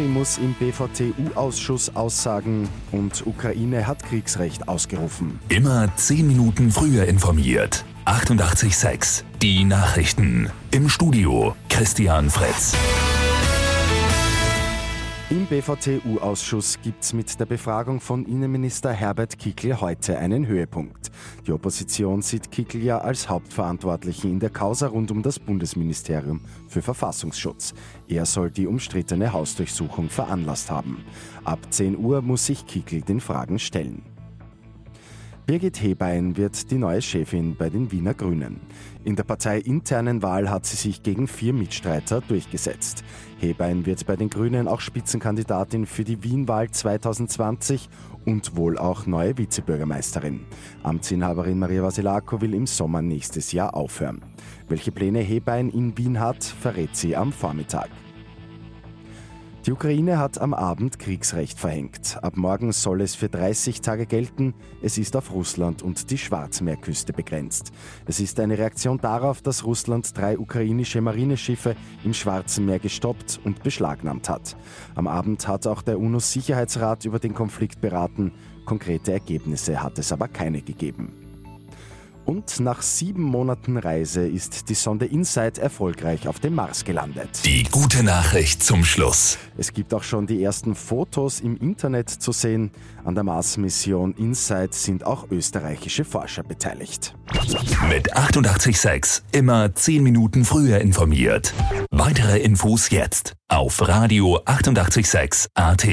Kickel muss im BVT-U-Ausschuss aussagen und Ukraine hat Kriegsrecht ausgerufen. Immer 10 Minuten früher informiert. 88.6 Die Nachrichten. Im Studio Christian Fretz. Im BVT-U-Ausschuss gibt es mit der Befragung von Innenminister Herbert Kickl heute einen Höhepunkt. Die Opposition sieht Kickl ja als Hauptverantwortlichen in der Causa rund um das Bundesministerium für Verfassungsschutz. Er soll die umstrittene Hausdurchsuchung veranlasst haben. Ab 10 Uhr muss sich Kickl den Fragen stellen. Birgit Hebein wird die neue Chefin bei den Wiener Grünen. In der parteiinternen Wahl hat sie sich gegen vier Mitstreiter durchgesetzt. Hebein wird bei den Grünen auch Spitzenkandidatin für die Wienwahl 2020 und wohl auch neue Vizebürgermeisterin. Amtsinhaberin Maria Vasilako will im Sommer nächstes Jahr aufhören. Welche Pläne Hebein in Wien hat, verrät sie am Vormittag. Die Ukraine hat am Abend Kriegsrecht verhängt. Ab morgen soll es für 30 Tage gelten. Es ist auf Russland und die Schwarzmeerküste begrenzt. Es ist eine Reaktion darauf, dass Russland drei ukrainische Marineschiffe im Schwarzen Meer gestoppt und beschlagnahmt hat. Am Abend hat auch der UNO-Sicherheitsrat über den Konflikt beraten. Konkrete Ergebnisse hat es aber keine gegeben. Und nach sieben Monaten Reise ist die Sonde InSight erfolgreich auf dem Mars gelandet. Die gute Nachricht zum Schluss. Es gibt auch schon die ersten Fotos im Internet zu sehen. An der Mars-Mission InSight sind auch österreichische Forscher beteiligt. Mit 886 immer 10 Minuten früher informiert. Weitere Infos jetzt auf Radio 886 AT.